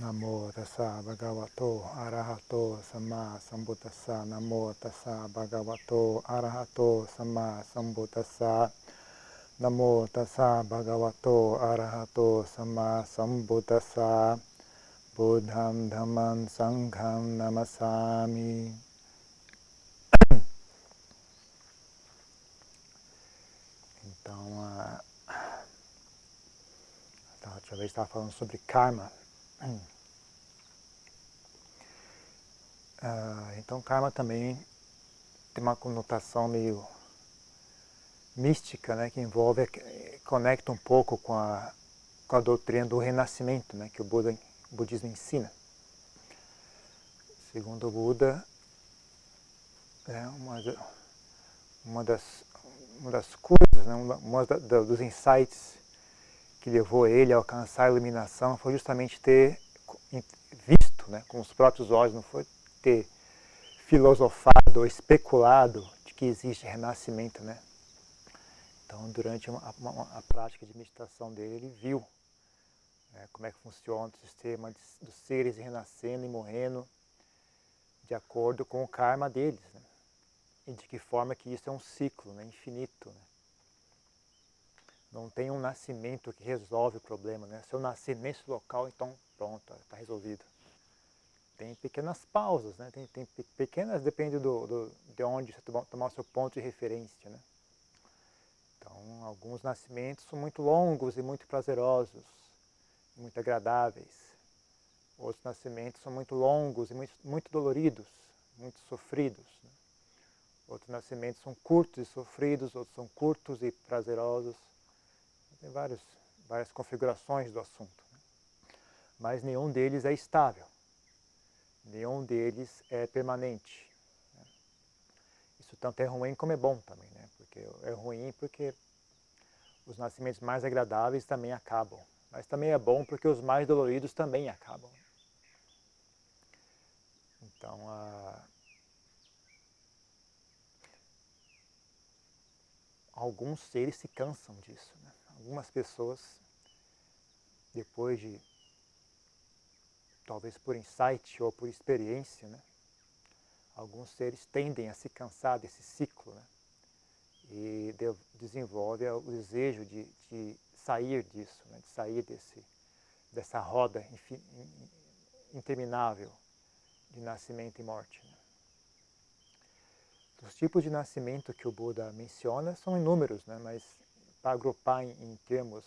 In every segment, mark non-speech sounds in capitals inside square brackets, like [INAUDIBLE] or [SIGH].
Namo tassa bhagavato arahato sama sambuddhassa. Namo tassa bhagavato arahato sama sambuddhassa. Namo tassa bhagavato arahato sama sambuddhassa. Buddham dhammam sangham namasami. Então, a, a outra vez estava falando sobre karma. Uh, então, karma também tem uma conotação meio mística, né, que envolve, conecta um pouco com a, com a doutrina do renascimento, né, que o, Buda, o budismo ensina. Segundo o Buda, é uma, uma, das, uma das coisas, né, uma, uma dos insights que levou ele a alcançar a iluminação foi justamente ter visto né, com os próprios olhos, não foi ter filosofado ou especulado de que existe renascimento, né? Então, durante uma, uma, a prática de meditação dele, ele viu né, como é que funciona o sistema de, dos seres renascendo e morrendo de acordo com o karma deles, né? E de que forma que isso é um ciclo né, infinito, né? Não tem um nascimento que resolve o problema, né? Se eu nascer nesse local, então pronto, está resolvido. Tem pequenas pausas, né? Tem, tem pequenas, depende do, do, de onde você tomar o seu ponto de referência, né? Então, alguns nascimentos são muito longos e muito prazerosos, muito agradáveis. Outros nascimentos são muito longos e muito, muito doloridos, muito sofridos. Né? Outros nascimentos são curtos e sofridos, outros são curtos e prazerosos. Tem vários, várias configurações do assunto. Né? Mas nenhum deles é estável. Nenhum deles é permanente. Né? Isso tanto é ruim como é bom também, né? Porque é ruim porque os nascimentos mais agradáveis também acabam. Mas também é bom porque os mais doloridos também acabam. Então, alguns seres se cansam disso. Algumas pessoas, depois de, talvez por insight ou por experiência, né, alguns seres tendem a se cansar desse ciclo né, e de, desenvolve o desejo de, de sair disso, né, de sair desse, dessa roda interminável de nascimento e morte. Né. Os tipos de nascimento que o Buda menciona são inúmeros, né, mas para agrupar em, em termos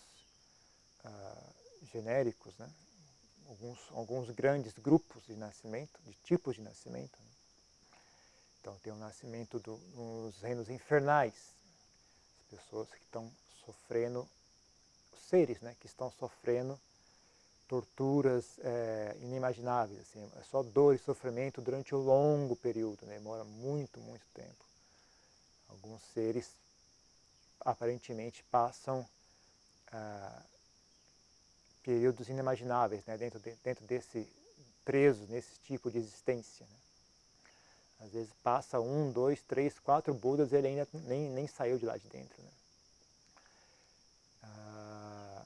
uh, genéricos, né? alguns, alguns grandes grupos de nascimento, de tipos de nascimento. Né? Então tem o nascimento do, nos reinos infernais, as pessoas que estão sofrendo, os seres né, que estão sofrendo torturas é, inimagináveis, assim, é só dor e sofrimento durante um longo período, né, demora muito, muito tempo. Alguns seres aparentemente passam ah, períodos inimagináveis né, dentro, de, dentro desse preso nesse tipo de existência. Né? Às vezes passa um, dois, três, quatro Budas e ele ainda nem, nem saiu de lá de dentro. Né? Ah,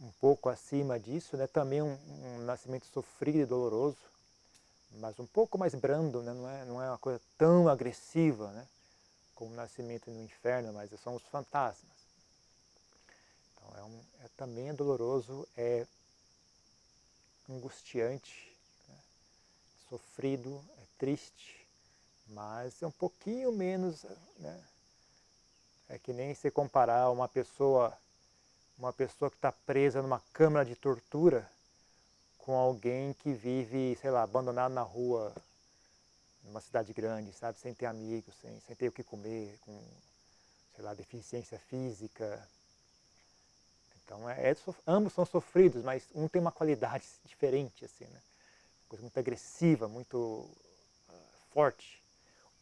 um pouco acima disso, né, também um, um, nascimento sofrido e doloroso, mas um pouco mais brando, né, não, é, não é uma coisa tão agressiva. Né? Como nascimento no inferno, mas são os fantasmas. Então é, um, é também é doloroso, é angustiante, né? sofrido, é triste, mas é um pouquinho menos, né? É que nem se comparar uma pessoa, uma pessoa que está presa numa câmara de tortura com alguém que vive, sei lá, abandonado na rua numa cidade grande, sabe, sem ter amigos, sem, sem ter o que comer, com, sei lá, deficiência física. Então, é, é, ambos são sofridos, mas um tem uma qualidade diferente, assim, né? Coisa muito agressiva, muito uh, forte.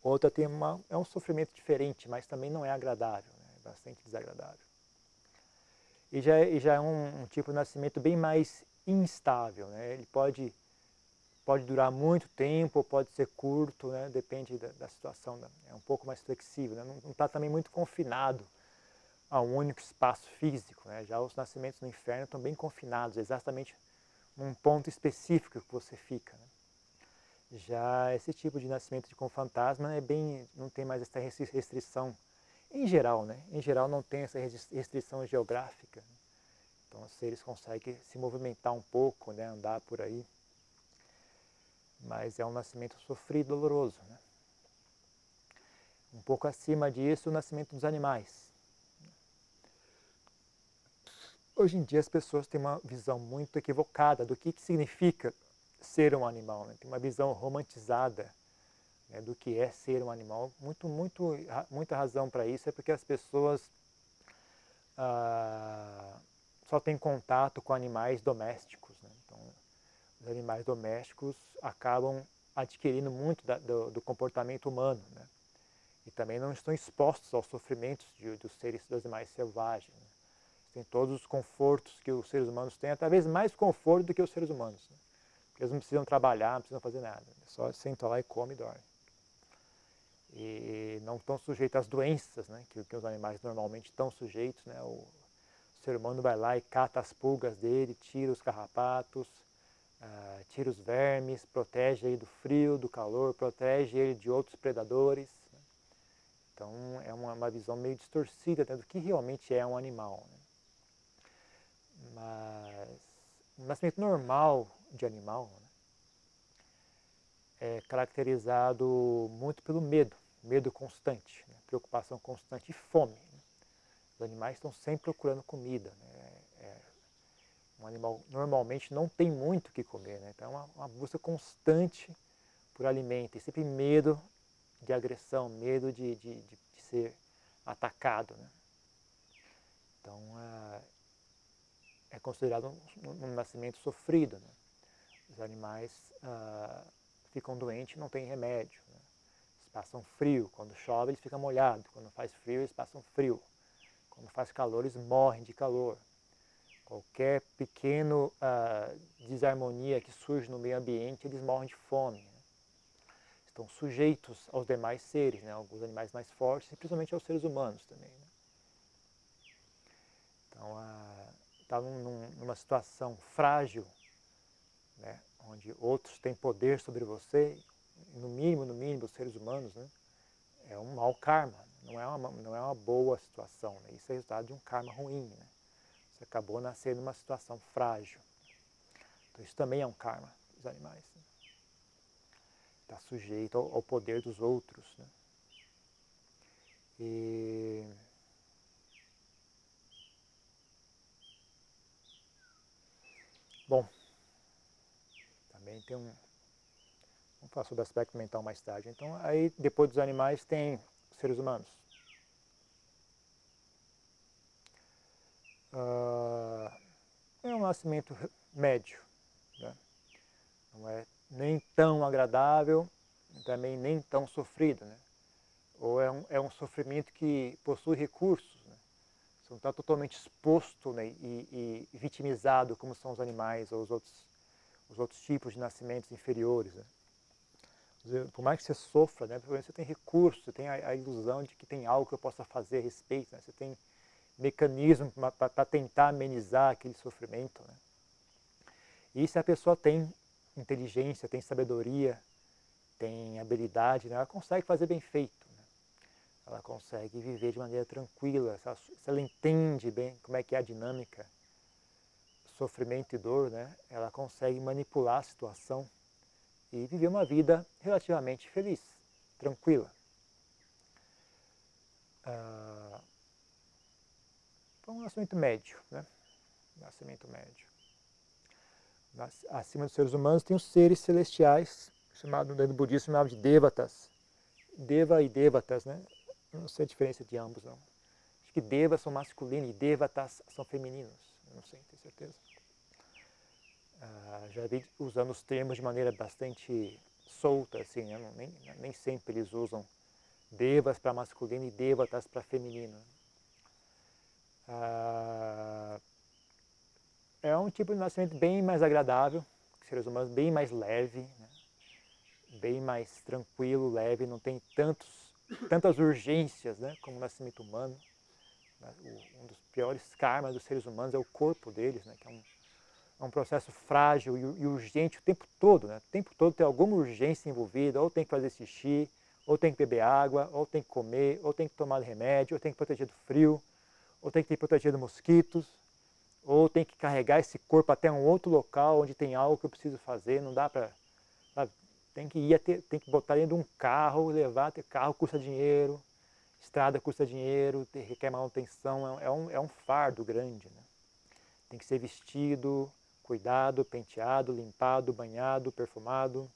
Outra tem uma, é um sofrimento diferente, mas também não é agradável, né? é bastante desagradável. E já, é, e já é um, um tipo de nascimento bem mais instável, né? Ele pode pode durar muito tempo, pode ser curto, né? depende da, da situação, né? é um pouco mais flexível, né? não está também muito confinado a um único espaço físico. Né? Já os nascimentos no inferno estão bem confinados, exatamente num ponto específico que você fica. Né? Já esse tipo de nascimento de com fantasma é bem, não tem mais essa restrição em geral, né? Em geral não tem essa restrição geográfica. Né? Então os seres conseguem se movimentar um pouco, né? Andar por aí. Mas é um nascimento sofrido, doloroso, né? Um pouco acima disso, o nascimento dos animais. Hoje em dia as pessoas têm uma visão muito equivocada do que, que significa ser um animal, né? tem uma visão romantizada né, do que é ser um animal. Muito, muito, muita razão para isso é porque as pessoas ah, só têm contato com animais domésticos. Né? Os animais domésticos acabam adquirindo muito da, do, do, comportamento humano, né? E também não estão expostos aos sofrimentos de, dos seres dos animais selvagens. Né? Tem todos os confortos que os seres humanos têm, talvez mais conforto do que os seres humanos. Né? Eles não precisam trabalhar, não precisam fazer nada. Só sentam lá e come e dorme. E não estão sujeitos às doenças né, que, que os animais normalmente estão sujeitos. Né? O, o ser humano vai lá e cata as pulgas dele, tira os carrapatos, uh, tira os vermes, protege ele do frio, do calor, protege ele de outros predadores. Né? Então é uma, uma, visão meio distorcida né, do que realmente é um animal. Né? Mas o nascimento normal de animal né, é caracterizado muito pelo medo, medo constante, né, preocupação constante e fome. Né. Os animais estão sempre procurando comida. Animal normalmente não tem muito o que comer, né, então é uma, uma busca constante por alimento e sempre medo de agressão, medo de, de, de, de ser atacado. Né. Então, é, é considerado um, um nascimento sofrido. Né? Os animais ah, ficam doentes não têm remédio. Né? Eles passam frio. Quando chove, eles ficam molhados. Quando faz frio, eles passam frio. Quando faz calor, eles morrem de calor. Qualquer pequeno ah, desarmonia que surge no meio ambiente, eles morrem de fome. Né? Estão sujeitos aos demais seres, né? alguns animais mais fortes, e principalmente aos seres humanos também. Né? Então, está num, numa situação frágil, né, onde outros têm poder sobre você, no mínimo, no mínimo, os seres humanos, né, é um mau karma, não é uma, não é uma boa situação. Né, isso é resultado de um karma ruim. Né, você acabou nascendo numa situação frágil. Então isso também é um karma dos animais. Está né, sujeito ao, ao, poder dos outros. Né. E Bom, também tem um. Vamos falar sobre o aspecto mental mais tarde. Então, aí depois dos animais tem os seres humanos. Uh, é um nascimento médio. Né? Não é nem tão agradável, também nem tão sofrido. Né? Ou é um, é um sofrimento que possui recursos. Né? Você não está totalmente exposto né, e, e, vitimizado como são os animais ou os outros, os outros tipos de nascimentos inferiores. Né? Por mais que você sofra, né, você tem recursos, você tem a, a, ilusão de que tem algo que eu possa fazer a respeito, né? você tem mecanismo para tentar amenizar aquele sofrimento. Né? E se a pessoa tem inteligência, tem sabedoria, tem habilidade, né, ela consegue fazer bem feito ela consegue viver de maneira tranquila, se ela, se ela, entende bem como é que é a dinâmica, sofrimento e dor, né, ela consegue manipular a situação e viver uma vida relativamente feliz, tranquila. Ah, então, um nascimento médio, né? Nascimento médio. Acima dos seres humanos tem os seres celestiais, chamado no budismo chamado de devatas. Deva e devatas, né? Não sei a diferença de ambos, não. Acho que devas são masculinos e devatas são femininos. Não sei, tenho certeza. Ah, já vi usando os termos de maneira bastante solta, assim, né? nem, nem sempre eles usam devas para masculino e devatas para feminino. Ah, é um tipo de nascimento bem mais agradável, seres humanos, bem mais leve, né? bem mais tranquilo, leve, não tem tantos tantas urgências né, como o nascimento humano. Né, um dos piores karmas dos seres humanos é o corpo deles, né, que é um, é um processo frágil e, urgente o tempo todo, né? O tempo todo tem alguma urgência envolvida, ou tem que fazer xixi, ou tem que beber água, ou tem que comer, ou tem que tomar remédio, ou tem que proteger do frio, ou tem que ter protegido mosquitos, ou tem que carregar esse corpo até um outro local onde tem algo que eu preciso fazer, não dá para tem que ir ter, tem que botar dentro de um carro, levar, ter carro custa dinheiro, estrada custa dinheiro, requer manutenção, é, é, um, é um fardo grande. Né? Tem que ser vestido, cuidado, penteado, limpado, banhado, perfumado.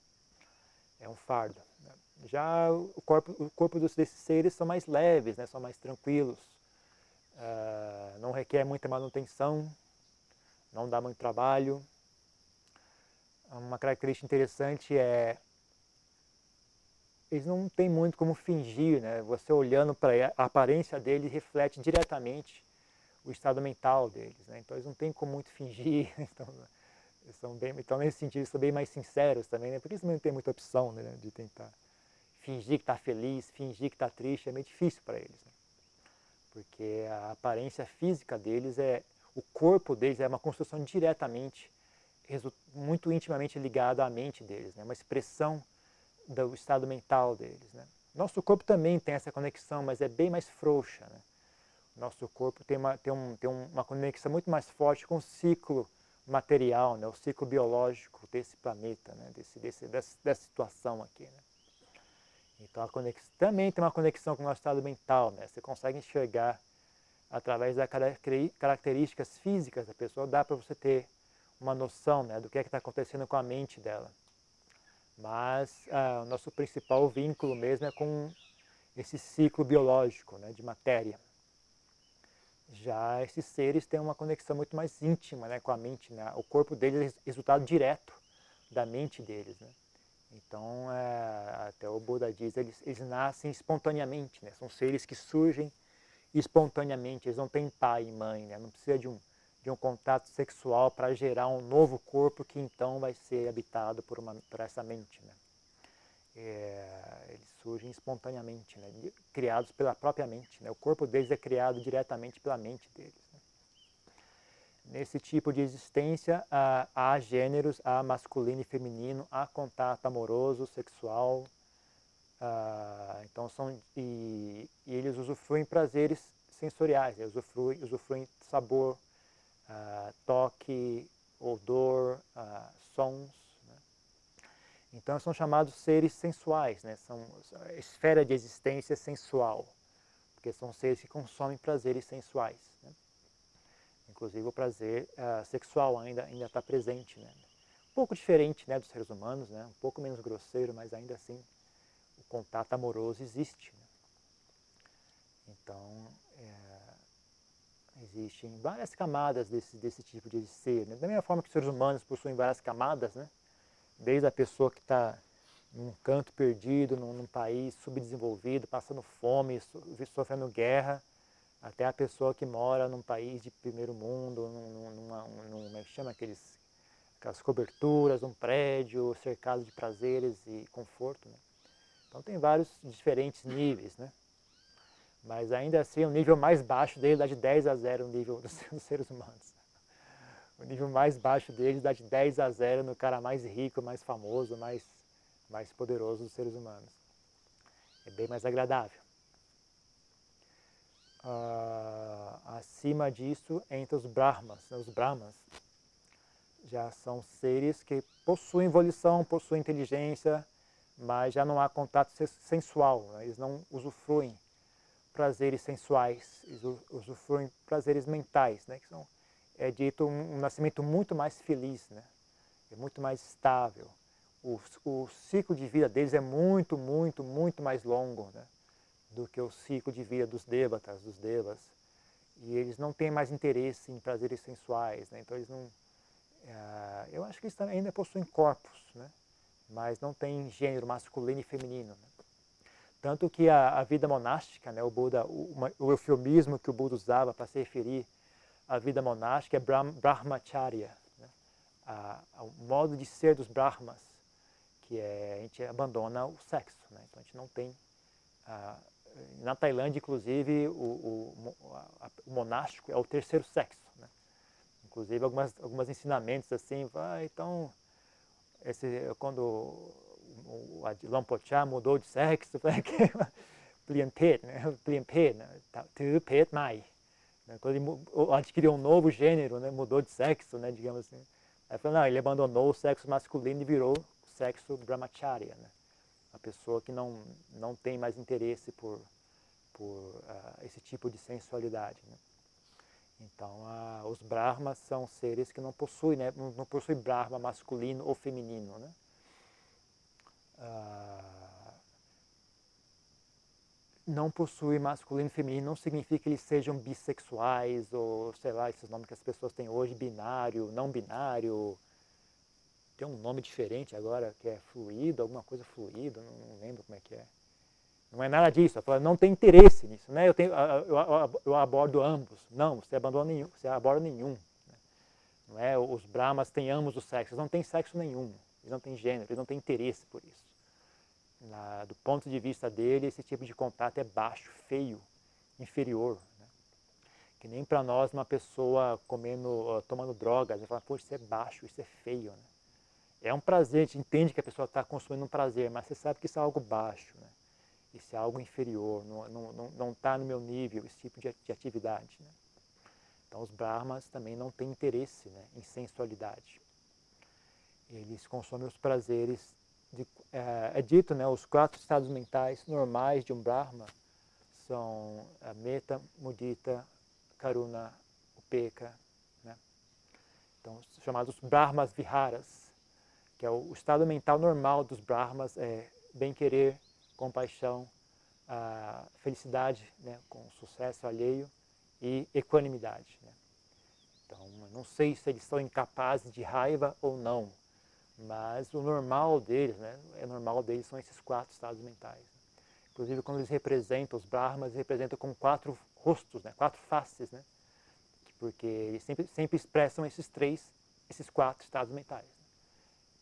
É um fardo. Né? Já o corpo, o corpo desses seres são mais leves, né? são mais tranquilos. Uh, não requer muita manutenção, não dá muito trabalho. Uma característica interessante é eles não têm muito como fingir, né? Você olhando para a aparência deles reflete diretamente o estado mental deles, né? Então eles não têm como muito fingir, [LAUGHS] então, são bem, então nesse sentido são bem mais sinceros também, né? Porque eles não têm muita opção né? de tentar fingir que está feliz, fingir que está triste, é meio difícil para eles, né? Porque a aparência física deles é, o corpo deles é uma construção diretamente, muito intimamente ligada à mente deles, né? Uma expressão do estado mental deles. Né? Nosso corpo também tem essa conexão, mas é bem mais frouxa. Né? Nosso corpo tem uma, tem, um, tem uma conexão muito mais forte com o ciclo material, né? o ciclo biológico desse planeta, né? desse, desse, dessa, dessa situação aqui. Né? Então conexão, também tem uma conexão com o nosso estado mental. Né? Você consegue enxergar através das características físicas da pessoa, dá para você ter uma noção né, do que é está acontecendo com a mente dela. Mas ah, o nosso principal vínculo mesmo é com esse ciclo biológico né, de matéria. Já esses seres têm uma conexão muito mais íntima né, com a mente. Né? O corpo deles é resultado direto da mente deles. Né? Então, é, até o Buda diz, eles, eles nascem espontaneamente. Né? São seres que surgem espontaneamente. Eles não têm pai e mãe. Né? Não precisa de um de um contato sexual para gerar um novo corpo que então vai ser habitado por, uma, por essa mente. Né? É, eles surgem espontaneamente, né? criados pela própria mente. Né? O corpo deles é criado diretamente pela mente deles. Nesse tipo de existência, há, há, gêneros, há masculino e feminino, há contato amoroso, sexual. Ah, então são e, e, eles usufruem prazeres sensoriais, eles usufruem, usufruem sabor, uh, toque, odor, uh, sons. Né? Então são chamados seres sensuais, né? são esfera de existência sensual, porque são seres que consomem prazeres sensuais. Né? Inclusive o prazer uh, sexual ainda ainda está presente, né? Um pouco diferente, né, dos seres humanos, né? Um pouco menos grosseiro, mas ainda assim o contato amoroso existe. Né? Então é, Existem várias camadas desse, desse tipo de ser. Né? Da mesma forma que os seres humanos possuem várias camadas, né? desde a pessoa que está num canto perdido, num, num, país subdesenvolvido, passando fome, sofrendo guerra, até a pessoa que mora num país de primeiro mundo, num, numa, num, como é que chama aqueles, aquelas coberturas, um prédio cercado de prazeres e conforto. Né? Então tem vários diferentes níveis, né? Mas ainda assim, o nível mais baixo dele dá de 10 a 0 no nível [LAUGHS] dos, seres humanos. O nível mais baixo deles dá de 10 a 0 no cara mais rico, mais famoso, mais, mais poderoso dos seres humanos. É bem mais agradável. Uh, acima disso, entre os Brahmas, os Brahmas, já são seres que possuem volição, possuem inteligência, mas já não há contato sensual, né? eles não usufruem prazeres sensuais, usufruem prazeres mentais, né? que são, é dito um, um nascimento muito mais feliz, né? é muito mais estável. O, o ciclo de vida deles é muito, muito, muito mais longo né? Do que o ciclo de vida dos devatas, dos devas. E eles não têm mais interesse em prazeres sensuais, né? então eles não... É, eu acho que eles ainda possuem corpos, né? mas não têm gênero masculino e feminino. Né? Tanto que a, a vida monástica, né, o, Buda, o, o eufemismo que o Buda usava para se referir à vida monástica é Brahm, Brahmacharya, né, a, a, o modo de ser dos Brahmas, que é a gente abandona o sexo. Né, então a gente não tem. A, na Tailândia, inclusive, o, o, o, monástico é o terceiro sexo. Né, Inclusive algumas, algumas ensinamentos assim, ah, então esse, quando o, o Lampochá mudou de sexo, pliampet, [LAUGHS] né? pliampet, né? pet mai. Né? Quando ele adquiriu um novo gênero, né? mudou de sexo, né? digamos assim. Aí falou, não, ele abandonou o sexo masculino e virou o sexo brahmacharya, né? A pessoa que não, não tem mais interesse por, por uh, esse tipo de sensualidade. Né? Então, uh, os brahmas são seres que não possuem, né? não, não brahma masculino ou feminino. Né? Uh, não possui masculino e feminino não significa que eles sejam bissexuais ou, sei lá, esses nomes que as pessoas têm hoje, binário, não binário. Tem um nome diferente agora, que é fluido, alguma coisa fluido, não, não lembro como é que é. Não é nada disso, eu falo, não tem interesse nisso, né? Eu, tenho, eu, eu, eu abordo ambos. Não, você abandona nenhum, você aborda nenhum. Né? Não é? Os brahmas têm ambos os sexos, não tem sexo nenhum, eles não têm gênero, eles não têm interesse por isso. Na, do ponto de vista dele, esse tipo de contato é baixo, feio, inferior. Né? Que nem para nós uma pessoa comendo, uh, tomando drogas, gente fala, poxa, isso é baixo, isso é feio. Né? É um prazer, a gente entende que a pessoa está consumindo um prazer, mas você sabe que isso é algo baixo. Né? isso é algo inferior, não está tá no meu nível esse tipo de, de atividade. Né? Então os brahmas também não têm interesse né, em sensualidade. Eles consomem os prazeres, de, é, é, dito, né, os quatro estados mentais normais de um brahma são a meta, mudita, karuna, upeka, né? então chamados brahmas viharas, que é o, estado mental normal dos brahmas é bem-querer, compaixão, felicidade né, com sucesso alheio e equanimidade. Né? Então, não sei se eles são incapazes de raiva ou não, mas o normal deles, né, é normal deles são esses quatro estados mentais. Inclusive, quando eles representam, os Brahmas eles representam com quatro rostos, né, quatro faces, né, porque eles sempre, sempre expressam esses três, esses quatro estados mentais.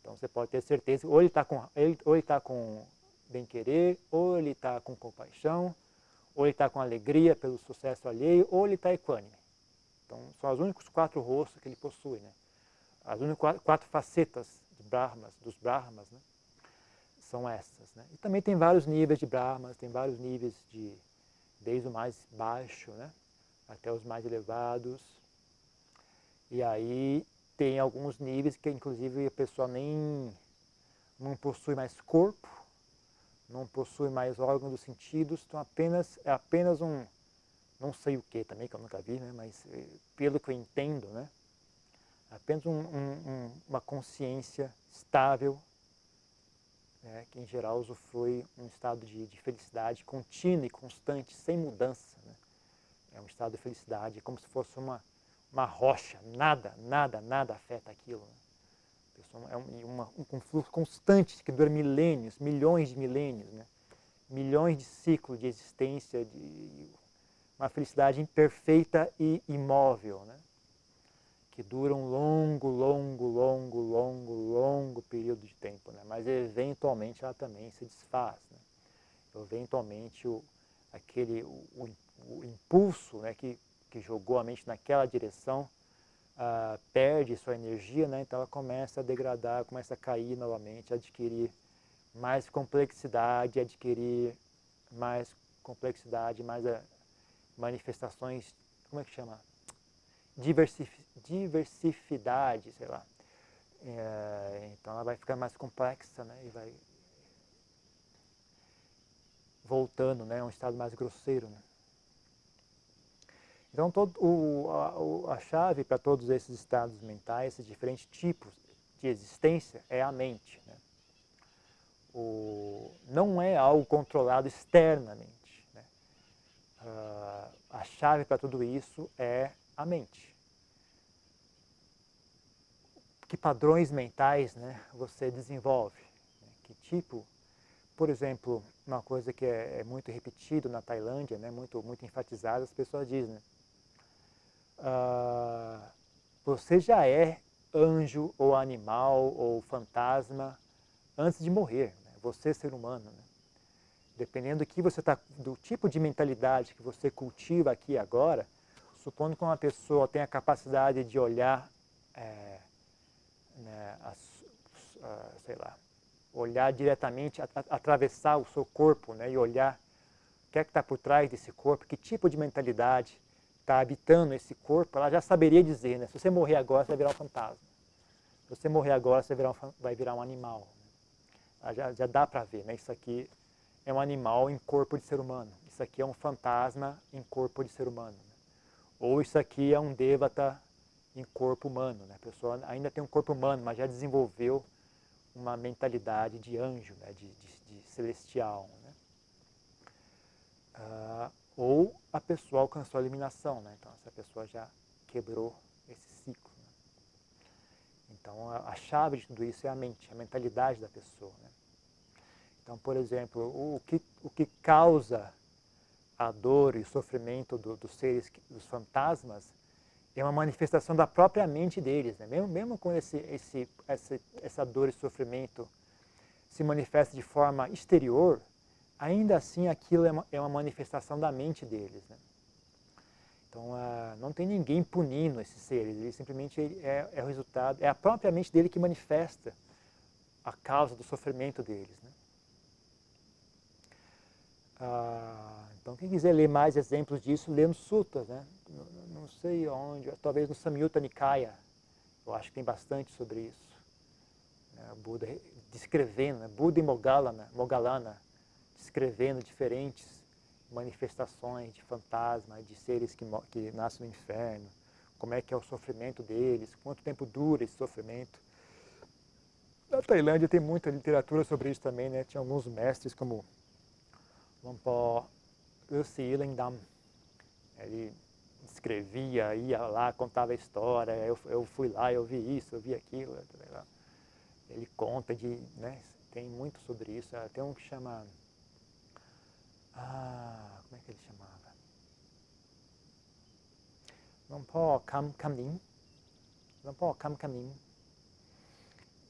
Então, você pode ter certeza, ou ele está com, ou ele tá com bem-querer, ou ele está com compaixão, ou ele está com alegria pelo sucesso alheio, ou ele está equânime. Então, são os únicos quatro rostos que ele possui, né? As únicas quatro facetas de Brahmas, dos Brahmas, né? São essas, né? E também tem vários níveis de Brahmas, tem vários níveis de, desde o mais baixo, né? Até os mais elevados. E aí tem alguns níveis que, inclusive, a pessoa nem não possui mais corpo, não possui mais órgão dos sentidos, então apenas, é apenas um, não sei o que também, que eu nunca vi, né, mas eh, pelo que eu entendo, né, apenas um, um, uma consciência estável, né, que em geral usufrui um estado de, de, felicidade contínua e constante, sem mudança. Né. É um estado de felicidade, é como se fosse uma, uma rocha, nada, nada, nada afeta aquilo. Né é um, uma, um fluxo constante que dura milênios, milhões de milênios, né? milhões de ciclos de existência, de uma felicidade imperfeita e imóvel, né? que dura um longo, longo, longo, longo, longo período de tempo, né? mas eventualmente ela também se desfaz. Né? Eventualmente o, aquele, o, o impulso né, que, que jogou a mente naquela direção uh, perde sua energia, né? então ela começa a degradar, começa a cair novamente, adquirir mais complexidade, adquirir mais complexidade, mais uh, manifestações, como é que chama? Diversif diversifidade, sei lá. É, então ela vai ficar mais complexa né? e vai voltando né? a um estado mais grosseiro. Né? Então, todo, o, a, a chave para todos esses estados mentais, esses diferentes tipos de existência, é a mente. Né? O, não é algo controlado externamente. Né? Uh, a chave para tudo isso é a mente. Que padrões mentais né, você desenvolve? Né? Que tipo por exemplo, uma coisa que é, é muito repetido na Tailândia, né, muito, muito enfatizada, as pessoas dizem, né, ah, você já é anjo ou animal ou fantasma antes de morrer. Né? Você é ser humano. Né? Dependendo do que você tá, do tipo de mentalidade que você cultiva aqui agora, supondo que uma pessoa tem a capacidade de olhar, é, né, as, uh, sei lá, olhar diretamente, a, a, atravessar o seu corpo né, e olhar o que é que está por trás desse corpo, que tipo de mentalidade está habitando esse corpo, ela já saberia dizer, né? Se você morrer agora, você vai virar um fantasma. Se você morrer agora, você vai virar um, vai virar um animal. Né? Já, já dá para ver, né? Isso aqui é um animal em corpo de ser humano. Isso aqui é um fantasma em corpo de ser humano. Né? Ou isso aqui é um devata em corpo humano. Né? A pessoa ainda tem um corpo humano, mas já desenvolveu uma mentalidade de anjo, né? de, de, de celestial. Né? Uh, ou a pessoa alcançou a eliminação, né? então essa pessoa já quebrou esse ciclo. Né? Então a, a, chave de tudo isso é a mente, a mentalidade da pessoa. Né? Então, por exemplo, o que, o que causa a dor e o sofrimento do, dos seres, dos fantasmas, é uma manifestação da própria mente deles. Né? Mesmo, mesmo com esse, esse, essa, essa dor e sofrimento se manifesta de forma exterior, ainda assim aquilo é uma, é uma manifestação da mente deles. Né? Então, uh, não tem ninguém punindo esses seres, ele simplesmente é, é, o resultado, é a própria mente dele que manifesta a causa do sofrimento deles. Né? Uh, então, quem quiser ler mais exemplos disso, lê no Suttas, né? Não, sei onde, talvez no Samyutta Nikaya, eu acho que tem bastante sobre isso. Né? Buda descrevendo, né? Buda e Mogalana, Mogalana descrevendo diferentes manifestações de fantasma, de seres que, que nascem no inferno, como é que é o sofrimento deles, quanto tempo dura esse sofrimento. Na Tailândia tem muita literatura sobre isso também, né? Tinha alguns mestres como Lompo Lucy Lindam. Ele escrevia, ia lá, contava a história, eu, eu fui lá, eu vi isso, eu vi aquilo. Ele conta de, né, tem muito sobre isso. Tem um que chama ah, como é que ele chamava? Lompo Kam Kamin. Lompo Kam Kamin.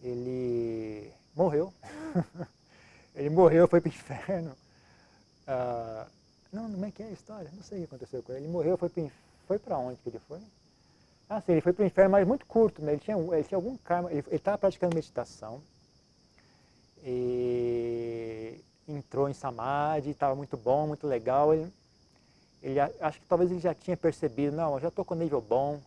Ele morreu. [LAUGHS] ele morreu, foi para o inferno. Ah, não, como é que é a história? Não sei o que aconteceu com ele. Ele morreu, foi para foi onde que ele foi? Ah, sim, ele foi para o inferno, mas muito curto. Né? Ele, tinha, ele tinha algum karma. Ele estava praticando meditação. E entrou em Samadhi, estava muito bom, muito legal. Ele, ele, acho que talvez ele já tinha percebido, não, eu já estou com nível bom.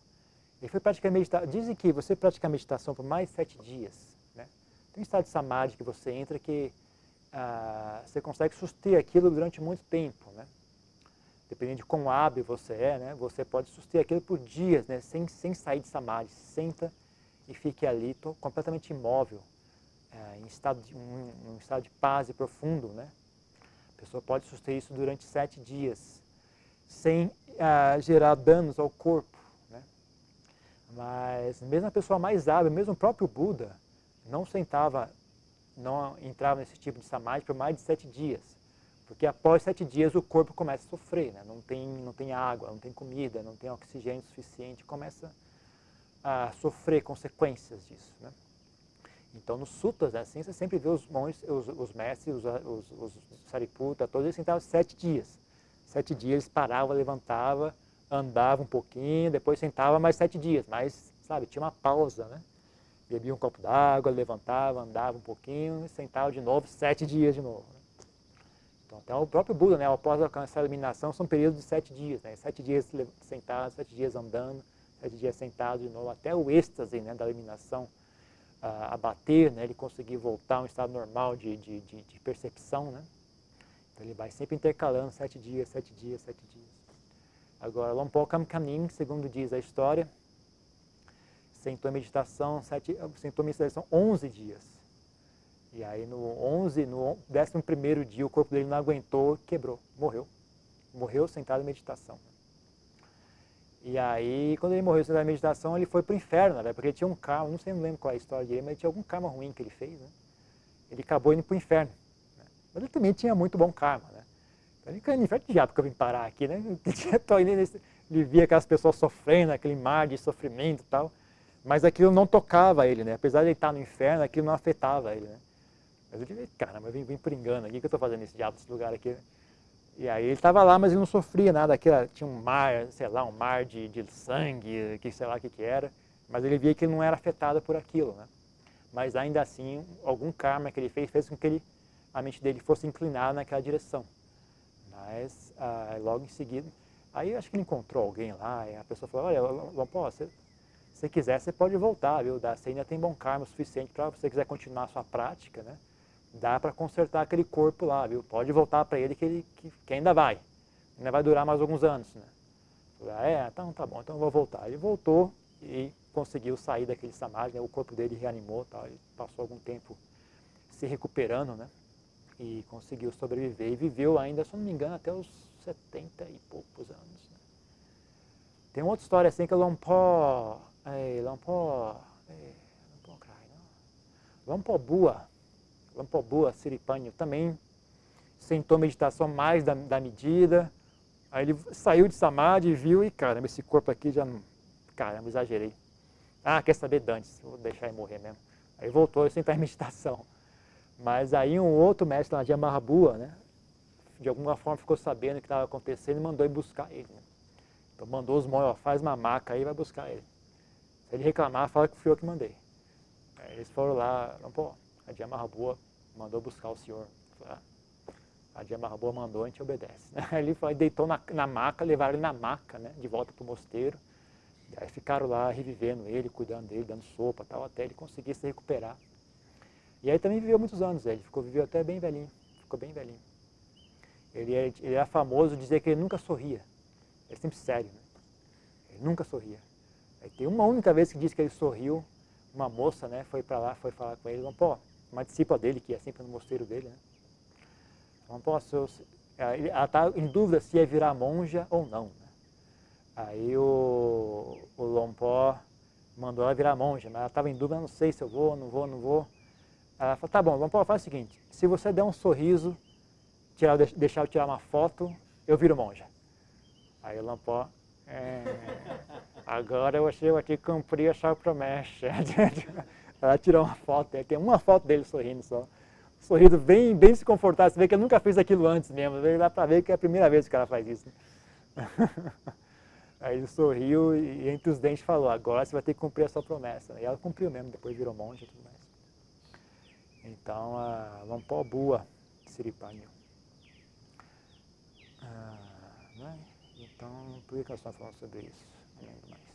Ele foi praticar meditação. Dizem que você pratica meditação por mais sete dias. Né? Tem um estado de Samadhi que você entra que ah, você consegue suster aquilo durante muito tempo. Né? Dependendo de quão hábil você é, né? você pode suster aquilo por dias, né? sem, sem sair de Samadhi. Senta e fique ali completamente imóvel é, em, estado de, um, um, estado de paz e profundo, né? A pessoa pode suster isso durante sete dias, sem ah, gerar danos ao corpo, né? Mas mesmo a pessoa mais hábil, mesmo o próprio Buda, não sentava, não entrava nesse tipo de samadhi por mais de sete dias. Porque após sete dias o corpo começa a sofrer, né? não, tem, não tem água, não tem comida, não tem oxigênio suficiente, começa a sofrer consequências disso. Né? Então, nos sutras, assim, você sempre vê os monges, os, os mestres, os, os, os todos eles sentavam sete dias. Sete dias eles paravam, levantavam, andavam um pouquinho, depois sentavam mais sete dias. Mas, sabe, tinha uma pausa, né? Bebia um copo d'água, levantava, andava um pouquinho, sentava de novo, sete dias de novo. Né? Então, até o próprio Buda, né, após alcançar a iluminação, são períodos de sete dias. Né? Sete dias sentados, sete dias andando, sete dias sentados de novo, até o êxtase né, da iluminação a, bater, né, ele conseguir voltar a um estado normal de, de, de, de percepção. Né? Então ele vai sempre intercalando sete dias, sete dias, sete dias. Agora, Lompokam Kamin, segundo diz a história, sentou em meditação, sete, sentou em meditação 11 dias. E aí no 11, no 11 dia, o corpo dele não aguentou, quebrou, morreu. Morreu sentado em meditação. E aí, quando ele morreu da meditação, ele foi para o inferno, né? porque tinha um karma, não sei, não lembro qual é a história dele, mas tinha algum karma ruim que ele fez, né? Ele acabou indo para o inferno. Né? Mas ele também tinha muito bom karma, né? Então ele caiu no inferno, já porque eu vim parar aqui, né? [LAUGHS] Ele via aquelas pessoas sofrendo, aquele mar de sofrimento e tal, mas aquilo não tocava ele, né? Apesar de ele estar no inferno, aquilo não afetava ele, né? Mas ele, caramba, eu vim, vim por engano aqui, que eu estou fazendo nesse diabo, desse lugar aqui, né? E aí ele estava lá, mas ele não sofria nada, aquilo, tinha um mar, sei lá, um mar de, de sangue, que sei lá o que, que era, mas ele via que ele não era afetado por aquilo, né? Mas ainda assim, algum karma que ele fez fez com que ele, a mente dele fosse inclinada naquela direção. Mas ah, logo em seguida, aí acho que ele encontrou alguém lá, e a pessoa falou, olha, Lompó, se você quiser, você pode voltar, viu? Você ainda tem bom karma o suficiente para você quiser continuar a sua prática, né? Dá para consertar aquele corpo lá, viu? Pode voltar para ele que, ele que, que, ainda vai. Ainda vai durar mais alguns anos, né? Ah, é, então tá bom, então eu vou voltar. Ele voltou e conseguiu sair daquele samadhi, né? o corpo dele reanimou, tal, ele passou algum tempo se recuperando, né? E conseguiu sobreviver e viveu ainda, se não me engano, até os 70 e poucos anos. Né? Tem outra história assim que é Lompó, é, Lompó, é, Lompó, Lompó Bua, Lampoboa, Siripanho também sentou meditação mais da, da medida. Aí ele saiu de Samadhi e viu, e caramba, esse corpo aqui já. Caramba, exagerei. Ah, quer saber Dantes, vou deixar ele morrer mesmo. Aí voltou a sentar em meditação. Mas aí um outro mestre lá de Amarrabua, né, de alguma forma ficou sabendo o que estava acontecendo e mandou ir buscar ele. Né? Então mandou os móveis, faz uma maca aí e vai buscar ele. Se ele reclamar, fala que fui eu que mandei. Aí eles foram lá, não, pô, a Dia Marrabua mandou buscar o senhor. Ah, a Dia Marrabua mandou, a gente obedece. [LAUGHS] Ele foi, deitou na, na maca, levaram ele na maca, né, de volta para o mosteiro. Aí ficaram lá revivendo ele, cuidando dele, dando sopa tal, até ele conseguir se recuperar. E aí também viveu muitos anos, ele ficou, viveu até bem velhinho, ficou bem velhinho. Ele é, ele é famoso dizer que ele nunca sorria. Ele é sempre sério, né? Ele nunca sorria. Aí tem uma única vez que diz que ele sorriu, uma moça, né, foi para lá, foi falar com ele, falou, pô, uma discípula dele, que é sempre no mosteiro dele, né? Então, posso, ela está em dúvida se ia virar monja ou não. Né? Aí o, o Lompó mandou ela virar monja, mas ela estava em dúvida, não sei se eu vou, não vou, não vou. Ela falou, tá bom, Lompó, faz o seguinte, se você der um sorriso, tirar, deixar eu tirar uma foto, eu viro monja. Aí o Lompó, é, agora você vai ter que cumprir essa promessa. [LAUGHS] Ela tirou uma foto, tem uma foto dele sorrindo só. Sorrindo bem, bem se confortável. Você vê que ele nunca fez aquilo antes mesmo. Dá para ver que é a primeira vez que ela faz isso. [LAUGHS] Aí ele sorriu e entre os dentes falou, agora você vai ter que cumprir a sua promessa. E ela cumpriu mesmo, depois virou monge e tudo mais. Então, a Lampó Bua Siripanho. Ah, né? Então, por que nós estamos falando sobre isso? Não lembro mais.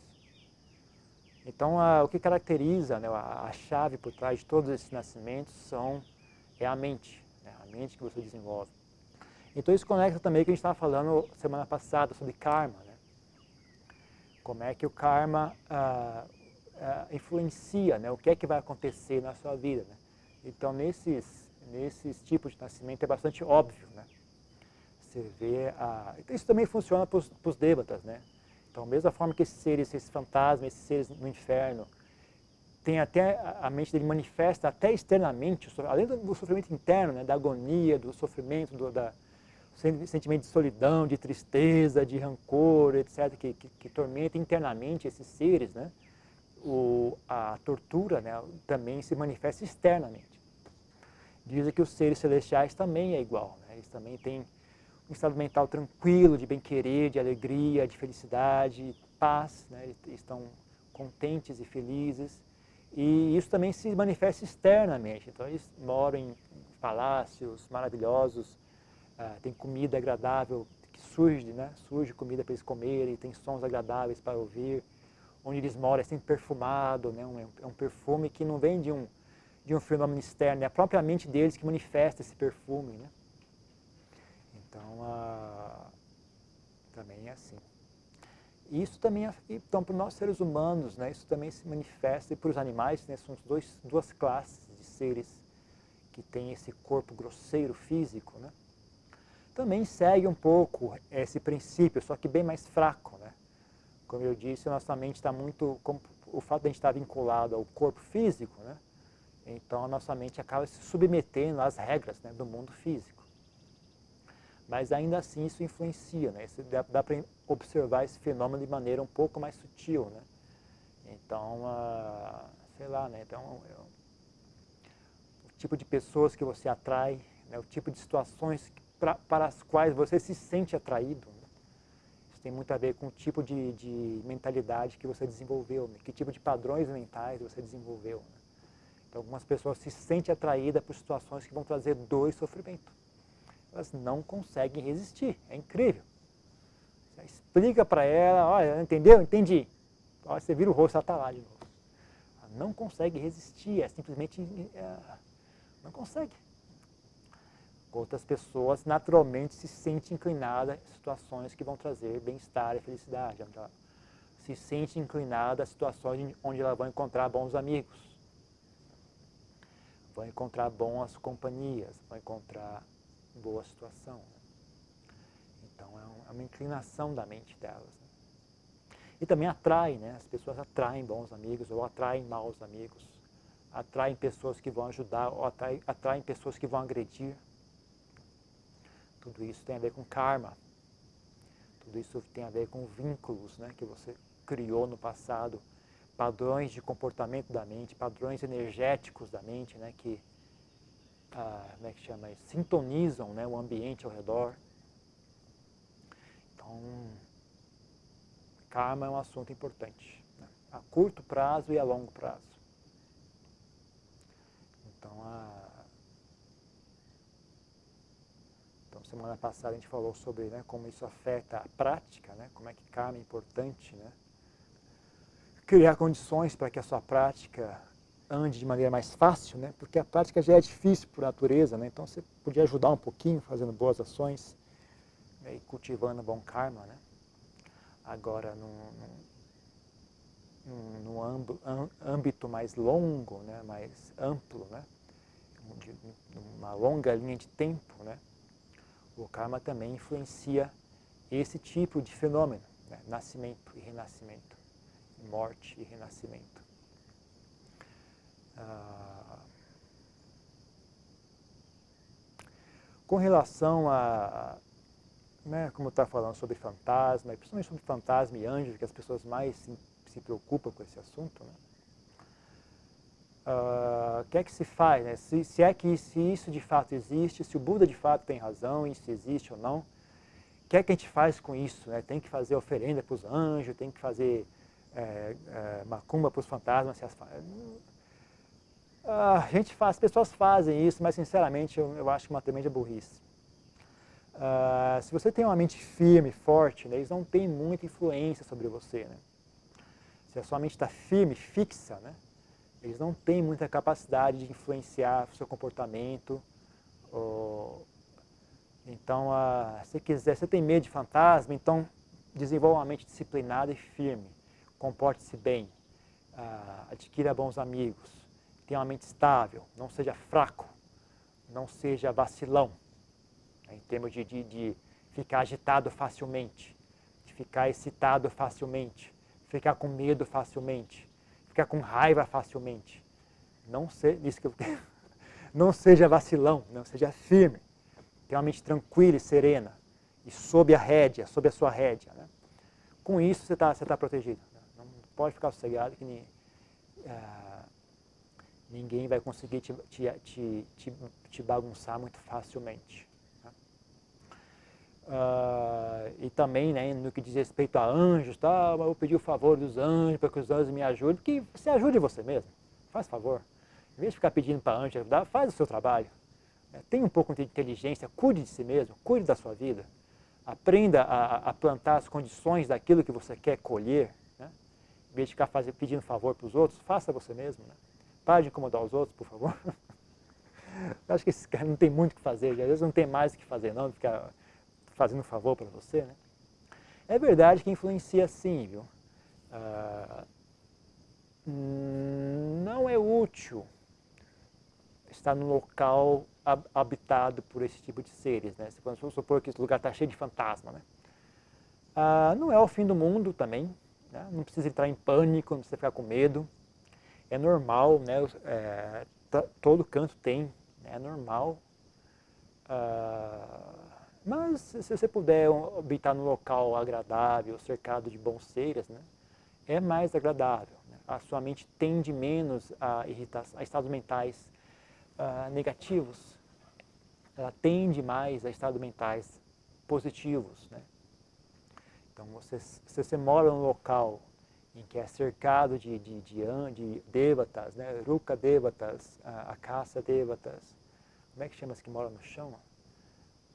Então, a, o que caracteriza, né, a, a, chave por trás de todos esses nascimentos são, é a mente, né, a mente que você desenvolve. Então, isso conecta também que a gente estava falando semana passada sobre karma. Né? Como é que o karma ah, ah, influencia, né, o que é que vai acontecer na sua vida. Né? Então, nesses, nesses tipos de nascimento é bastante óbvio. Né? Você vê a... Isso também funciona para os devatas, né? Então, mesma forma que esses seres, esses fantasmas, esses seres no inferno, tem até a mente dele manifesta até externamente, além do sofrimento interno, né, da agonia, do sofrimento, do da, sentimento de solidão, de tristeza, de rancor, etc., que, que, que tormenta internamente esses seres, né? O, a tortura né, também se manifesta externamente. Dizem que os seres celestiais também é igual, né? eles também têm um estado mental tranquilo, de bem-querer, de alegria, de felicidade, paz, né? estão contentes e felizes. E isso também se manifesta externamente. Então, eles moram em palácios maravilhosos, uh, tem comida agradável que surge, né? surge comida para eles comerem, tem sons agradáveis para ouvir. Onde eles moram é sempre perfumado, né? um, é um perfume que não vem de um, de um fenômeno externo, é a própria mente deles que manifesta esse perfume. Né? Então, também é assim. Isso também, então, para nós seres humanos, né, isso também se manifesta, e para os animais, né, são dois, duas classes de seres que têm esse corpo grosseiro físico, né, também segue um pouco esse princípio, só que bem mais fraco. Né? Como eu disse, nossa mente está muito, como, o fato de a gente estar vinculado ao corpo físico, né, então a nossa mente acaba se submetendo às regras né, do mundo físico. Mas ainda assim isso influencia, né? Isso dá, dá para observar esse fenômeno de maneira um pouco mais sutil, né? Então, uh, sei lá, né? Então, é o tipo de pessoas que você atrai, né? o tipo de situações pra, para as quais você se sente atraído. Né? Isso tem muito a ver com o tipo de, de mentalidade que você desenvolveu, né? que tipo de padrões mentais você desenvolveu. Né? Então, algumas pessoas se sentem atraídas por situações que vão trazer dor e sofrimento. Elas não conseguem resistir, é incrível. Você explica para ela, olha, entendeu? Entendi. Você vira o rosto, ela está lá de novo. Ela não consegue resistir, é simplesmente é, não consegue. Outras pessoas naturalmente se sentem inclinadas a situações que vão trazer bem-estar e felicidade. Ela se sente inclinada a situações onde ela vai encontrar bons amigos, vai encontrar boas companhias, vai encontrar boa situação. Né? Então é, é uma inclinação da mente delas. Né? E também atrai, né? as pessoas atraem bons amigos ou atraem maus amigos, atraem pessoas que vão ajudar ou atraem, atraem pessoas que vão agredir. Tudo isso tem a ver com karma. Tudo isso tem a ver com vínculos né, que você criou no passado, padrões de comportamento da mente, padrões energéticos da mente, né, que ah, como é que chama isso? sintonizam né, o ambiente ao redor. Então, karma é um assunto importante, né, a curto prazo e a longo prazo. Então, a Então, semana passada a gente falou sobre né, como isso afeta a prática, né, como é que karma é importante, né, criar condições para que a sua prática ande de maneira mais fácil, né, porque a prática já é difícil por natureza, né, então você podia ajudar um pouquinho fazendo boas ações né, e cultivando bom karma. Né. Agora, num, num âmbito mais longo, né, mais amplo, né, uma longa linha de tempo, né, o karma também influencia esse tipo de fenômeno, né? nascimento e renascimento, morte e renascimento. Ah, com relação a, né, como está falando sobre fantasma, principalmente sobre fantasma e anjos, que as pessoas mais se, se preocupam com esse assunto, né? uh, o que é que se faz, né? se, se, é que se isso de fato existe, se o Buda de fato tem razão e se existe ou não, o que é que a gente faz com isso? Né? Tem que fazer oferenda para os anjos, tem que fazer é, é, macumba para os fantasmas. Se as, a gente faz, as pessoas fazem isso, mas sinceramente eu, eu acho uma tremenda burrice. Uh, se você tem uma mente firme, forte, né, eles não têm muita influência sobre você. Né? Se a sua mente está firme, fixa, né, eles não têm muita capacidade de influenciar o seu comportamento. Ou... Então, ah, se quiser, você tem medo de fantasma, então desenvolva uma mente disciplinada e firme. Comporte-se bem, ah, adquira bons amigos, tenha uma mente estável, não seja fraco, não seja vacilão, né, em termos de, de, de ficar agitado facilmente, de ficar excitado facilmente, ficar com medo facilmente ficar com raiva facilmente. Não, se, isso que eu, [LAUGHS] não seja vacilão, não seja firme. Tenha uma mente tranquila e serena. E sob a rédea, sob a sua rédea. Né? Com isso você está tá protegido. Né? Não pode ficar sossegado que nem, uh, ninguém vai conseguir te, te, te, te, te bagunçar muito facilmente. Uh, e também né, no que diz respeito a anjos, tá, eu pedi o favor dos anjos para que os anjos me ajudem, porque você ajude você mesmo, faz favor. Em vez de ficar pedindo para anjos ajudar, faz o seu trabalho. Né, tenha um pouco de inteligência, cuide de si mesmo, cuide da sua vida. Aprenda a, a plantar as condições daquilo que você quer colher. Né? Em vez de ficar fazer, pedindo favor para os outros, faça você mesmo. Né? Pare de incomodar os outros, por favor. [LAUGHS] eu acho que esse cara não tem muito o que fazer, às vezes não tem mais o que fazer não, ficar fazendo um favor para você, né? É verdade que influencia sim, viu? Ah, não é útil estar num local habitado por esse tipo de seres, né? Se vamos supor que esse lugar está cheio de fantasma, né? Ah, não é o fim do mundo também, né? não precisa entrar em pânico, não precisa ficar com medo. É normal, né? É, todo canto tem, né? é normal. Ah, mas se você puder habitar num local agradável, cercado de bons seres, né, é mais agradável. Né? A sua mente tende menos a, a estados mentais uh, negativos. ela tende mais a estados mentais positivos. Né? Então, você, se você mora num local em que é cercado de, de, de, de devatas, né? Ruka devatas, a, a caça devatas, como é que chama as que moram no chão?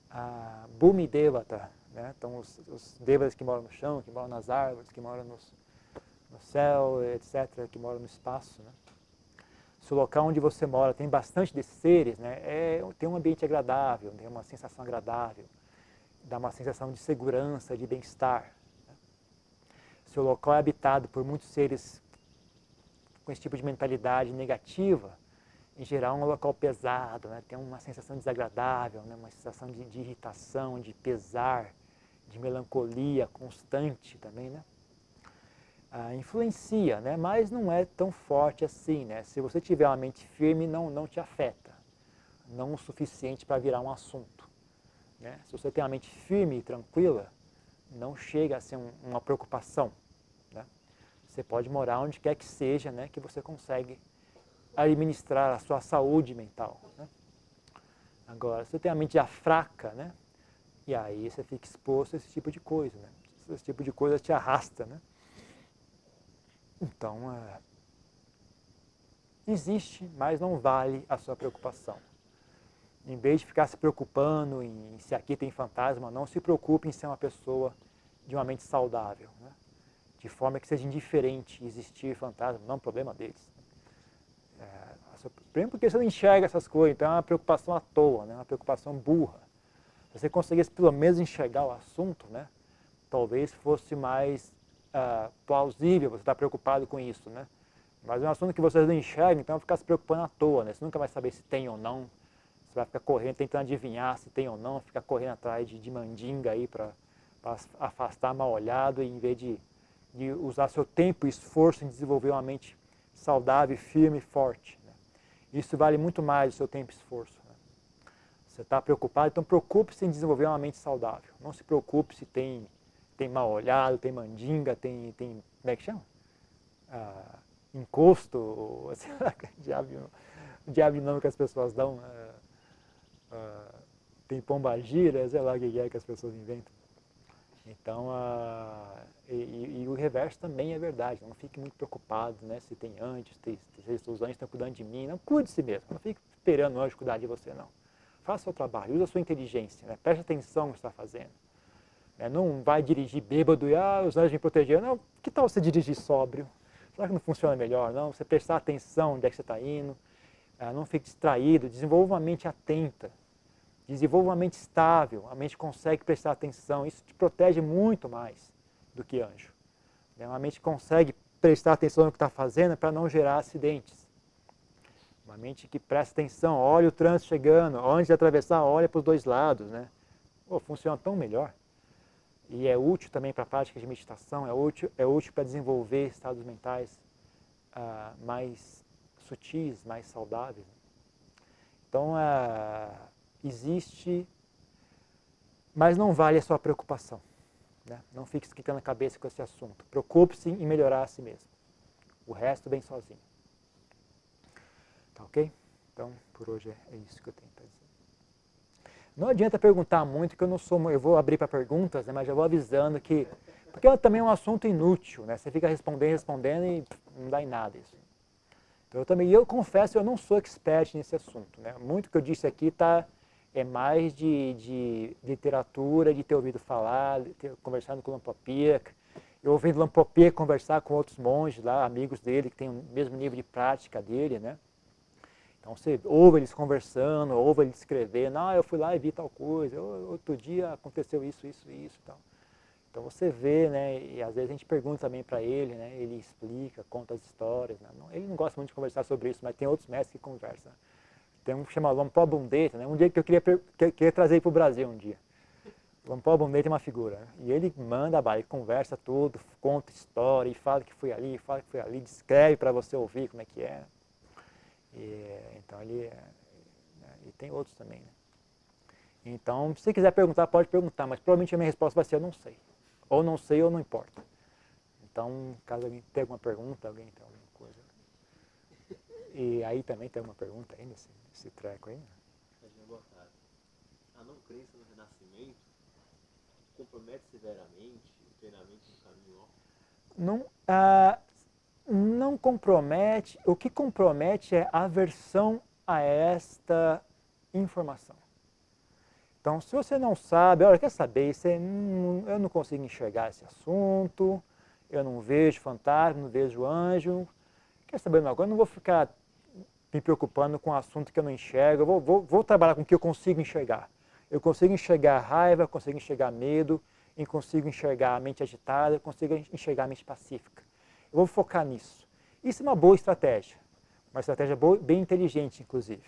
A Bhumi devata, né? Então, os, os devatas que moram no chão, que moram nas árvores, que moram nos, no céu, etc., que moram no espaço, né? Se o local onde você mora tem bastante desses seres, né? É, tem um ambiente agradável, tem uma sensação agradável, dá uma sensação de segurança, de bem-estar. Se o local é habitado por muitos seres com esse tipo de mentalidade negativa, em geral é um local pesado, né? tem uma sensação desagradável, né? uma sensação de, de, irritação, de pesar, de melancolia constante também, né? Ah, influencia, né? mas não é tão forte assim. Né? Se você tiver uma mente firme, não, não te afeta, não o suficiente para virar um assunto. Né? Se você tem uma mente firme e tranquila, não chega a ser um, uma preocupação. Você pode morar onde quer que seja, né, que você consegue administrar a sua saúde mental. Né? Agora, se você tem a mente já fraca, né, e aí você fica exposto a esse tipo de coisa. Né? Esse tipo de coisa te arrasta. Né? Então, é, existe, mas não vale a sua preocupação. Em vez de ficar se preocupando em se aqui tem fantasma, não se preocupe em ser uma pessoa de uma mente saudável, né? De forma que seja indiferente existir fantasma, não é um problema deles. É, primeiro porque você não enxerga essas coisas, então é uma preocupação à toa, né? uma preocupação burra. Se você conseguisse pelo menos enxergar o assunto, né? talvez fosse mais uh, plausível você estar preocupado com isso. Né? Mas é um assunto que vocês não enxergam, então ficar se preocupando à toa. Né? Você nunca vai saber se tem ou não você vai ficar correndo, tentando adivinhar se tem ou não, ficar correndo atrás de, de mandinga aí para afastar mal olhado, em vez de, de usar seu tempo e esforço em desenvolver uma mente saudável, firme e forte. Né? Isso vale muito mais o seu tempo e esforço. Né? Você está preocupado, então preocupe-se em desenvolver uma mente saudável. Não se preocupe se tem, tem mal olhado, tem mandinga, tem, tem como é que chama? Ah, encosto, [LAUGHS] sei lá, diabo, diabo nome que as pessoas dão. Ah, uh, tem pombagira, sei lá o que é que as pessoas inventam. Então, uh, e, e, o reverso também é verdade. Não fique muito preocupado né, se tem anjos, se, se os anjos estão cuidando de mim. Não cuide de si mesmo. Não fique esperando o anjo cuidar de você, não. Faça o seu trabalho, use a sua inteligência, né? preste atenção no que está fazendo. É, não vai dirigir bêbado e ah, os anjos me protegeram. Não, que tal você dirigir sóbrio? Será que não funciona melhor? Não, você prestar atenção onde é que você está indo, ah, não fique distraído, desenvolva uma mente atenta desenvolva uma mente estável, a mente consegue prestar atenção, isso te protege muito mais do que anjo. Né? Uma mente consegue prestar atenção no que está fazendo para não gerar acidentes. Uma mente que presta atenção, olha o trânsito chegando, antes de atravessar, olha para os dois lados. Né? Pô, funciona tão melhor. E é útil também para a prática de meditação, é útil, é útil para desenvolver estados mentais ah, mais sutis, mais saudáveis. Então, ah, existe, mas não vale a sua preocupação. Né? Não fique esquentando a cabeça com esse assunto. Preocupe-se em melhorar a si mesmo. O resto vem sozinho. Tá ok? Então, por hoje é, é isso que eu tenho para dizer. Não adianta perguntar muito, que eu não sou. Eu vou abrir para perguntas, né, mas já vou avisando que. Porque é também é um assunto inútil, né? Você fica respondendo, respondendo e não dá em nada isso. Então, eu também, eu confesso, eu não sou expert nesse assunto, né? Muito que eu disse aqui está é mais de, de literatura, de ter ouvido falar, ter conversado com o Lampopiac, eu ouvindo Lampopiac conversar com outros monges lá, amigos dele, que têm o mesmo nível de prática dele, né? Então você ouve eles conversando, ouve eles escrevendo, ah, eu fui lá e vi tal coisa, outro dia aconteceu isso, isso, isso tal. Então você vê, né, e às vezes a gente pergunta também para ele, né, ele explica, conta as histórias, né? ele não gosta muito de conversar sobre isso, mas tem outros mestres que conversam. Tem um que chama Lampó Bundeta, né? um dia que eu queria, que, queria trazer para o Brasil um dia. Lampó Bundeta é uma figura. Né? E ele manda, ele conversa tudo, conta história, e fala que foi ali, fala que foi ali, descreve para você ouvir como é que é. E, então ele é, e tem outros também. Né? Então, se quiser perguntar, pode perguntar, mas provavelmente a minha resposta vai ser eu não sei. Ou não sei ou não importa. Então, caso alguém tenha alguma pergunta, alguém tem alguma. E aí também tem uma pergunta aí nesse esse treco aí? a não crença no renascimento compromete severamente o treinamento do caminho ó? Não, ah, não compromete, o que compromete é a aversão a esta informação. Então, se você não sabe, olha, quer saber, você não, eu não consigo enxergar esse assunto, eu não vejo fantasma, não vejo anjo, quer saber uma coisa, eu não vou ficar me preocupando com um assunto que eu não enxergo, vou, vou, vou trabalhar com o que eu consigo enxergar. Eu consigo enxergar raiva, consigo enxergar medo, eu consigo enxergar a mente agitada, eu consigo enxergar a mente pacífica. Eu vou focar nisso. Isso é uma boa estratégia, uma estratégia boa, bem inteligente, inclusive.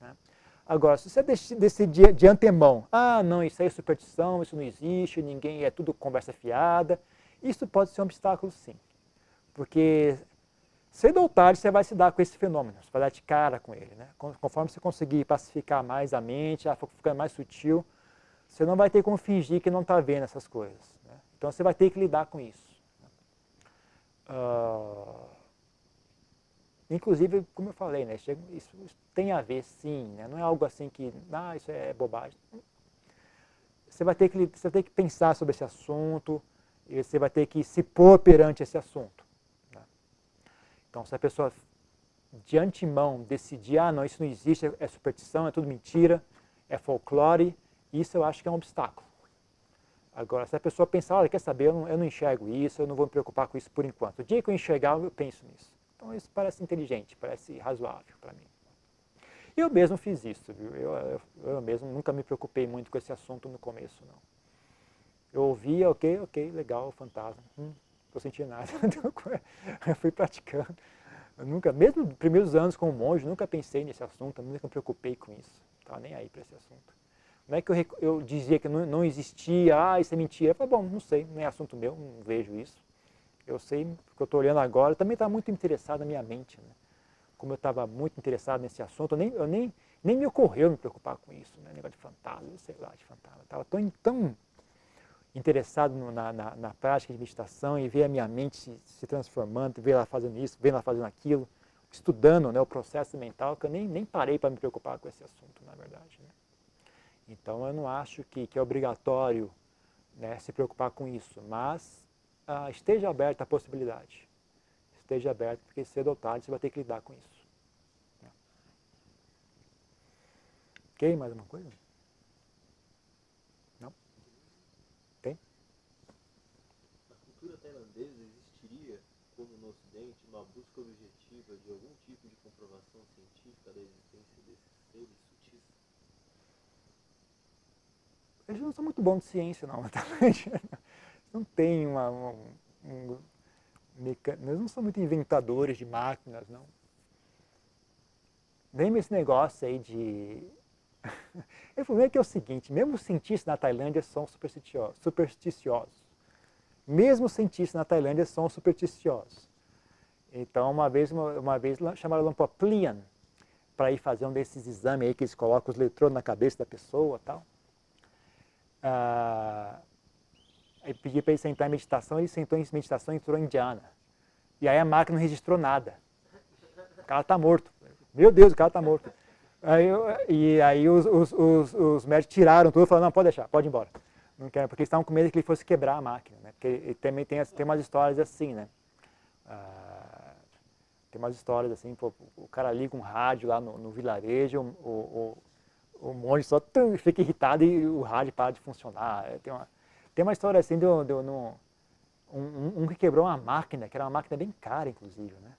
Né? Agora, se você decidir de antemão, ah, não, isso aí é superstição, isso não existe, ninguém, é tudo conversa fiada, isso pode ser um obstáculo sim. Porque cedo ou tarde você vai se dar com esse fenômeno, você vai dar de cara com ele. Né? Conforme você conseguir pacificar mais a mente, ela ficar mais sutil, você não vai ter como fingir que não está vendo essas coisas. Né? Então você vai ter que lidar com isso. Uh, inclusive, como eu falei, né, isso, isso, tem a ver sim, né, não é algo assim que, ah, isso é bobagem. Você vai ter que, você vai ter que pensar sobre esse assunto e você vai ter que se pôr perante esse assunto. Então, se a pessoa de antemão decidir, ah, não, isso não existe, é superstição, é tudo mentira, é folclore, isso eu acho que é um obstáculo. Agora, se a pessoa pensar, olha, quer saber, eu não, eu não enxergo isso, eu não vou me preocupar com isso por enquanto. O dia que eu enxergar, eu penso nisso. Então, isso parece inteligente, parece razoável para mim. Eu mesmo fiz isso, viu? Eu, eu, eu, mesmo nunca me preocupei muito com esse assunto no começo, não. Eu ouvia, ok, ok, legal, fantasma. Hum, não sentindo nada. [LAUGHS] eu fui praticando. Eu nunca, mesmo nos primeiros anos como monge, nunca pensei nesse assunto, nunca me preocupei com isso. Estava nem aí para esse assunto. Não é que eu, eu dizia que não, não, existia, ah, isso é mentira. Eu falei, bom, não sei, não é assunto meu, não vejo isso. Eu sei, porque eu estou olhando agora, também estava muito interessado na minha mente. Né? Como eu estava muito interessado nesse assunto, eu nem, eu nem, nem me ocorreu me preocupar com isso, né? negócio de fantasma, sei lá, de fantasma. Estava tão, tão interessado na, na, na, prática de meditação e ver a minha mente se, se transformando, ver ela fazendo isso, ver ela fazendo aquilo, estudando né, o processo mental, que eu nem, nem parei para me preocupar com esse assunto, na verdade. Né? Então eu não acho que, que é obrigatório né, se preocupar com isso, mas ah, esteja aberto à possibilidade. Esteja aberto, porque cedo ou tarde você vai ter que lidar com isso. Ok? Mais uma coisa? Não? Tem? Na cultura tailandesa existiria, como no Ocidente, uma busca objetiva de algum tipo de comprovação científica da existência desses seres Eles não são muito bons de ciência, não. [LAUGHS] não tem uma, uma um, meca... Eles não são muito inventadores de máquinas, não. Lembra esse negócio aí de... [LAUGHS] problema é que é o seguinte, mesmo os cientistas na Tailândia são supersticiosos. Mesmo os cientistas na Tailândia são supersticiosos. Então, uma vez, uma, uma vez chamaram Lampa Plian para ir fazer um desses exames aí que eles colocam os eletrodos na cabeça da pessoa tal ah, pedi para ele sentar em meditação, ele sentou em meditação e entrou em Dhyana. E aí a máquina não registrou nada. O cara está morto. Meu Deus, o cara está morto. Aí, e aí os, os, os, os, médicos tiraram tudo e falaram, não, pode deixar, pode ir embora. Não quero, porque eles estavam com medo que ele fosse quebrar a máquina. Né? Porque também tem, tem umas histórias assim, né? Ah, tem umas histórias assim, pô, o cara liga um rádio lá no, no vilarejo, o, o, o monge só tum, fica irritado e o rádio para de funcionar. É, tem uma, tem uma história assim de, de, um, um, um, que quebrou uma máquina, que era uma máquina bem cara, inclusive, né?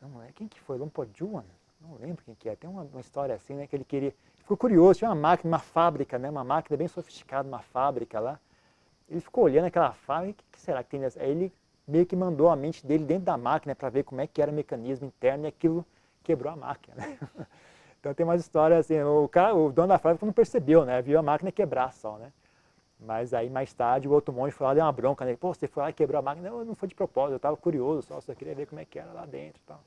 Não quem que foi? Lompo Juan? Não lembro quem que é. Tem uma, uma, história assim, né? Que ele queria... Ficou curioso, tinha uma máquina, uma fábrica, né? Uma máquina bem sofisticada, uma fábrica lá. Ele ficou olhando aquela fábrica, o que será que tem nessa? Aí ele meio que mandou a mente dele dentro da máquina para ver como é que era o mecanismo interno e aquilo quebrou a máquina, né? [LAUGHS] Então tem umas histórias assim, o, cara, o dono da fábrica não percebeu, né? Viu a máquina quebrar só, né? Mas aí mais tarde o outro monge foi lá, deu uma bronca nele. Pô, você foi lá e quebrou a máquina? Não, não foi de propósito, eu estava curioso só, só queria ver como é que era lá dentro tal.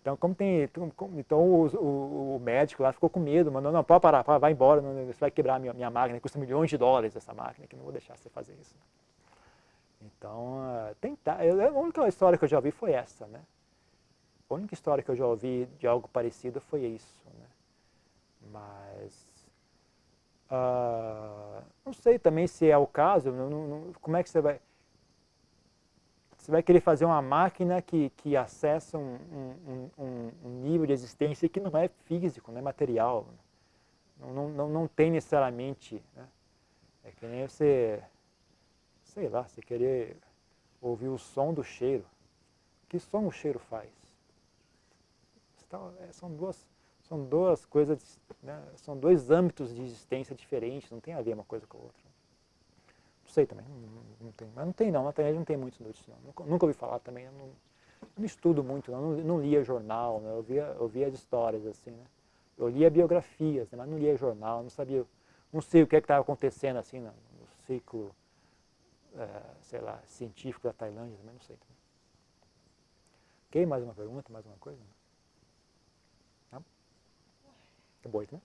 Então, como tem, então o, o, o, médico lá ficou com medo, mandou, não, pode parar, vai embora, não, você vai quebrar a minha, minha máquina, custa milhões de dólares essa máquina, que não vou deixar você fazer isso. Então, uh, tentar, eu, a única história que eu já ouvi foi essa, né? A única história que eu já ouvi de algo parecido foi isso. Né? Mas Ah, não sei também se é o caso, não, não, como é que você vai... Você vai querer fazer uma máquina que, que acessa um, um, um, um nível de existência que não é físico, não é material. Não, não, não tem necessariamente. Né? É que nem você, sei lá, você querer ouvir o som do cheiro. Que som o cheiro faz? Tá, é, são duas, são duas coisas, né? são dois âmbitos de existência diferentes, não tem a ver uma coisa com a outra. Não sei também, não, não tem, mas não tem não, na internet não tem muitos disso não. Nunca, nunca ouvi falar também, eu não, não estudo muito, não, não, não lia jornal, né? eu, via, eu via as histórias assim, né? Eu lia biografias, né? mas não lia jornal, não sabia, não sei o que é estava acontecendo assim no, no ciclo, é, sei lá, científico da Tailândia, também não sei. Também. Ok, mais uma pergunta, mais uma coisa? Não? Acabou, né?